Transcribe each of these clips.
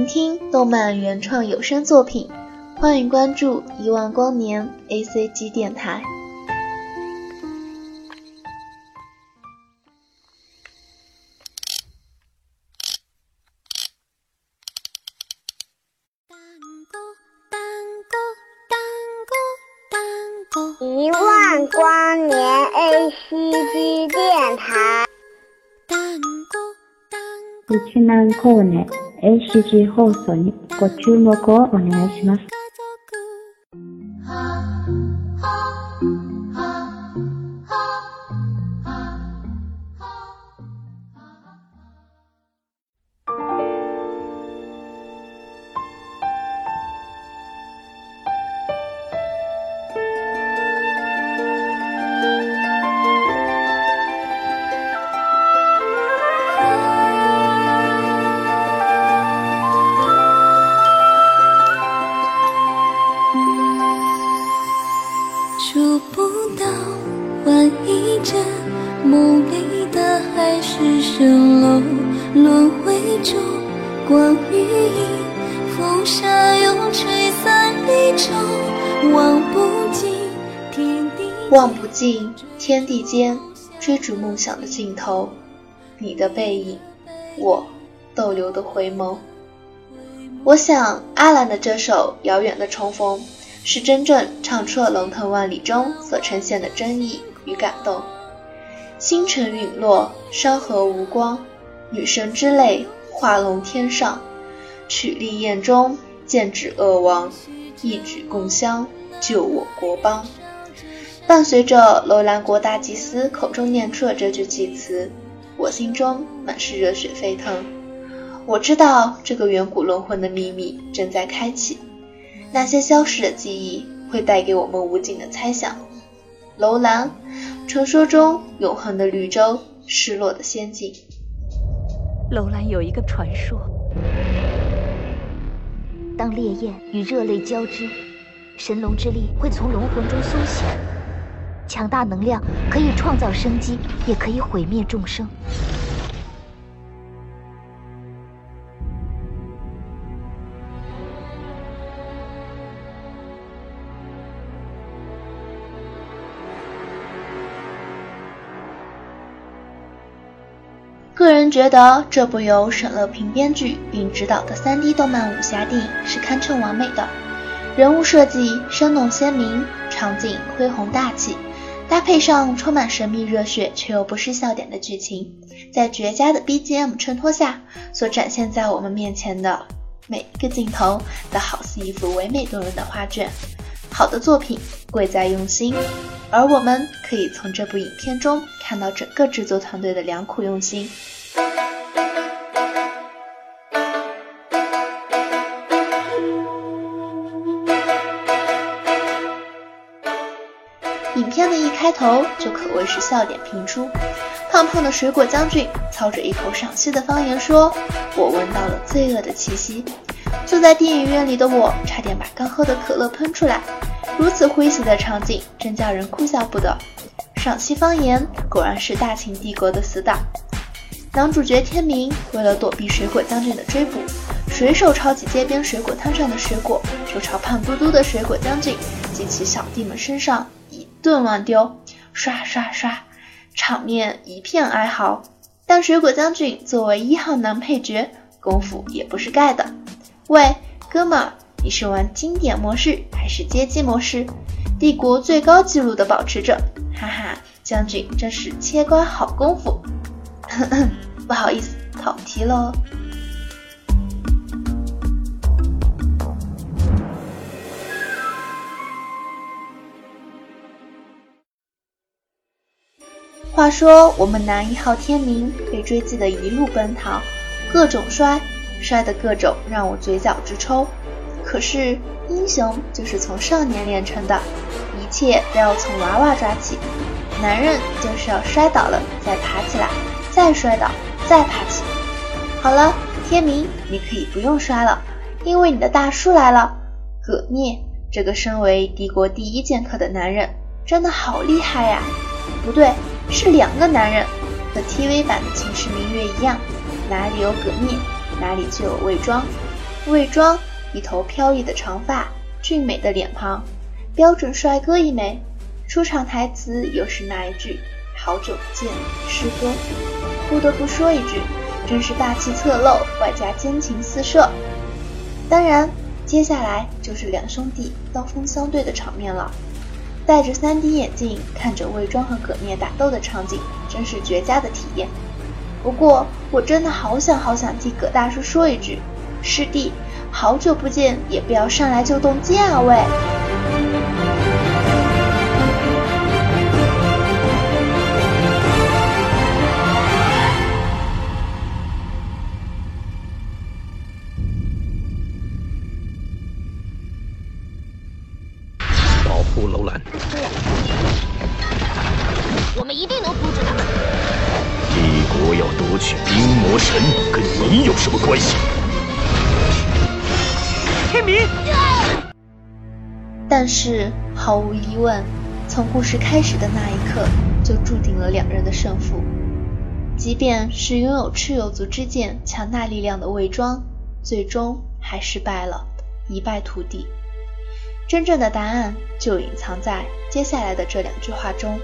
聆听动漫原创有声作品，欢迎关注一万光年 A C G 电台。一万光年 A C G 电台。1万光年 ACG 放送にご注目をお願いします。望不尽天地间，追逐梦想的尽头，你的背影，我逗留的回眸。我想，阿兰的这首《遥远的重逢》是真正唱出了龙腾万里中所呈现的真意与感动。星辰陨落，山河无光，女神之泪化龙天上，曲丽焰中剑指恶王，一举共襄，救我国邦。伴随着楼兰国大祭司口中念出了这句祭词，我心中满是热血沸腾。我知道这个远古轮魂的秘密正在开启，那些消失的记忆会带给我们无尽的猜想。楼兰，传说中永恒的绿洲，失落的仙境。楼兰有一个传说，当烈焰与热泪交织，神龙之力会从龙魂中苏醒。强大能量可以创造生机，也可以毁灭众生。个人觉得这部由沈乐平编剧并执导的 3D 动漫武侠电影是堪称完美的，人物设计生动鲜明，场景恢宏大气，搭配上充满神秘热血却又不失笑点的剧情，在绝佳的 BGM 衬托下，所展现在我们面前的每一个镜头，都好似一幅唯美动人的画卷。好的作品贵在用心，而我们可以从这部影片中看到整个制作团队的良苦用心。影片的一开头就可谓是笑点频出，胖胖的水果将军操着一口陕西的方言说：“我闻到了罪恶的气息。”坐在电影院里的我，差点把刚喝的可乐喷出来。如此诙谐的场景，真叫人哭笑不得。陕西方言果然是大秦帝国的死党。男主角天明为了躲避水果将军的追捕，随手抄起街边水果摊上的水果，就朝胖嘟嘟的水果将军及其小弟们身上顿乱丢，刷刷刷，场面一片哀嚎。但水果将军作为一号男配角，功夫也不是盖的。喂，哥们儿，你是玩经典模式还是街机模式？帝国最高纪录的保持者，哈哈，将军真是切瓜好功夫。不好意思，跑题喽。话说，我们男一号天明被追击的一路奔逃，各种摔，摔的各种让我嘴角直抽。可是英雄就是从少年练成的，一切都要从娃娃抓起。男人就是要摔倒了再爬起来，再摔倒再爬起。好了，天明，你可以不用摔了，因为你的大叔来了。葛聂，这个身为帝国第一剑客的男人，真的好厉害呀！不对，是两个男人，和 TV 版的《秦时明月》一样，哪里有葛聂，哪里就有魏庄。魏庄一头飘逸的长发，俊美的脸庞，标准帅哥一枚。出场台词又是那一句“好久不见”，师哥。不得不说一句，真是霸气侧漏，外加奸情四射。当然，接下来就是两兄弟刀锋相对的场面了。戴着 3D 眼镜看着魏庄和葛聂打斗的场景，真是绝佳的体验。不过，我真的好想好想替葛大叔说一句：师弟，好久不见，也不要上来就动剑啊喂！但是毫无疑问，从故事开始的那一刻，就注定了两人的胜负。即便是拥有蚩尤族之剑强大力量的魏庄，最终还是败了，一败涂地。真正的答案就隐藏在接下来的这两句话中。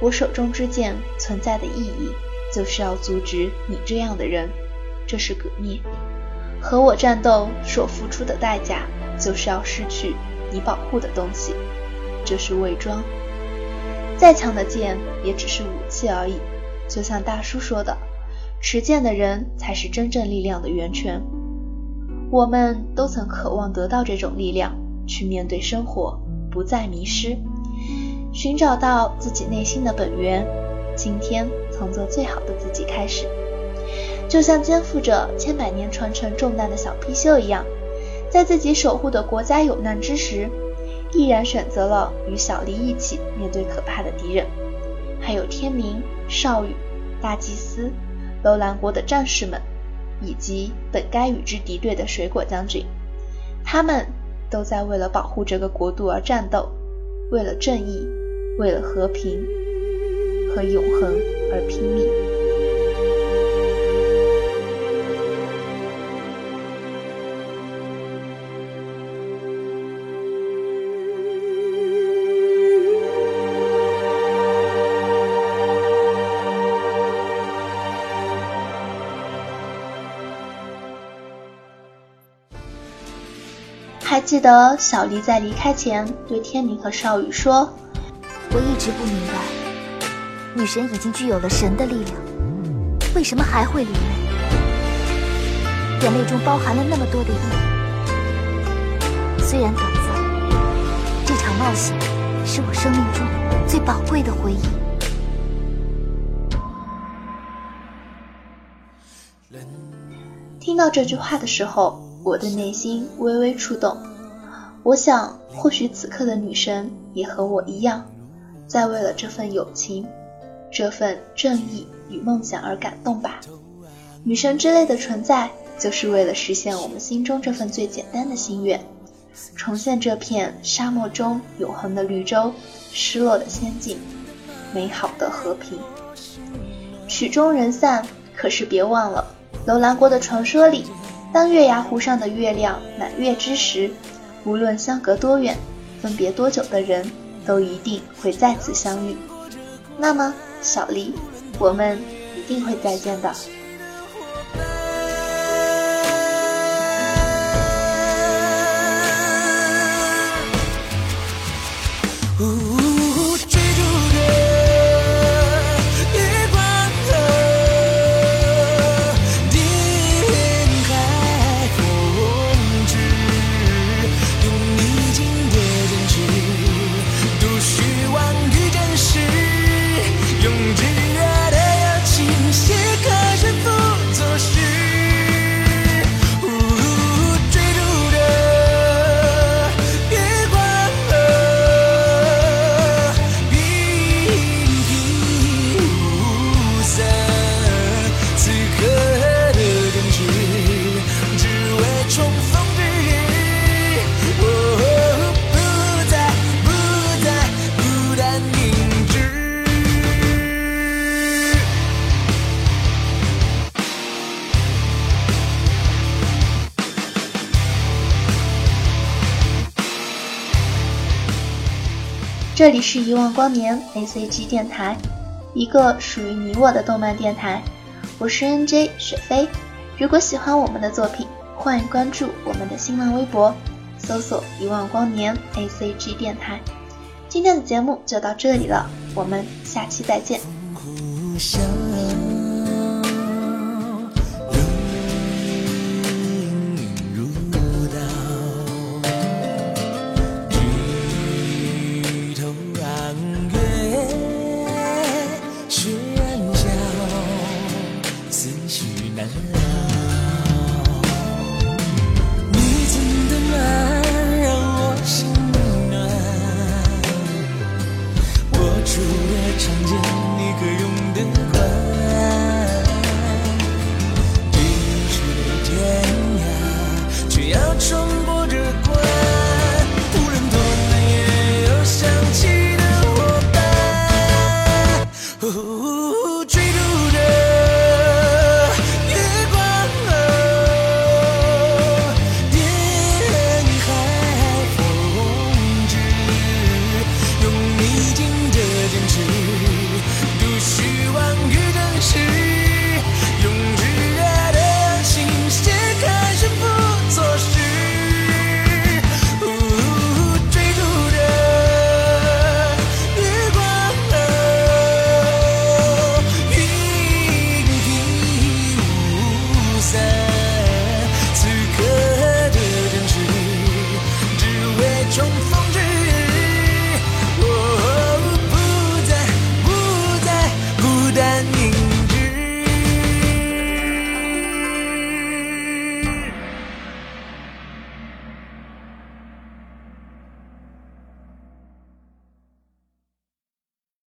我手中之剑存在的意义，就是要阻止你这样的人。这是革命。和我战斗所付出的代价，就是要失去你保护的东西。这是伪装。再强的剑也只是武器而已。就像大叔说的，持剑的人才是真正力量的源泉。我们都曾渴望得到这种力量。去面对生活，不再迷失，寻找到自己内心的本源。今天从做最好的自己开始，就像肩负着千百年传承重担的小貔貅一样，在自己守护的国家有难之时，毅然选择了与小黎一起面对可怕的敌人。还有天明、少羽、大祭司、楼兰国的战士们，以及本该与之敌对的水果将军，他们。都在为了保护这个国度而战斗，为了正义，为了和平和永恒而拼命。记得小黎在离开前对天明和少羽说：“我一直不明白，女神已经具有了神的力量，为什么还会流泪？眼泪中包含了那么多的意义。虽然短暂，这场冒险是我生命中最宝贵的回忆。”听到这句话的时候。我的内心微微触动，我想，或许此刻的女神也和我一样，在为了这份友情、这份正义与梦想而感动吧。女神之类的存在，就是为了实现我们心中这份最简单的心愿，重现这片沙漠中永恒的绿洲、失落的仙境、美好的和平。曲终人散，可是别忘了，楼兰国的传说里。当月牙湖上的月亮满月之时，无论相隔多远，分别多久的人，都一定会再次相遇。那么，小丽，我们一定会再见的。这里是遗忘光年 A C G 电台，一个属于你我的动漫电台。我是 N J 雪飞。如果喜欢我们的作品，欢迎关注我们的新浪微博，搜索遗忘光年 A C G 电台。今天的节目就到这里了，我们下期再见。அங்கு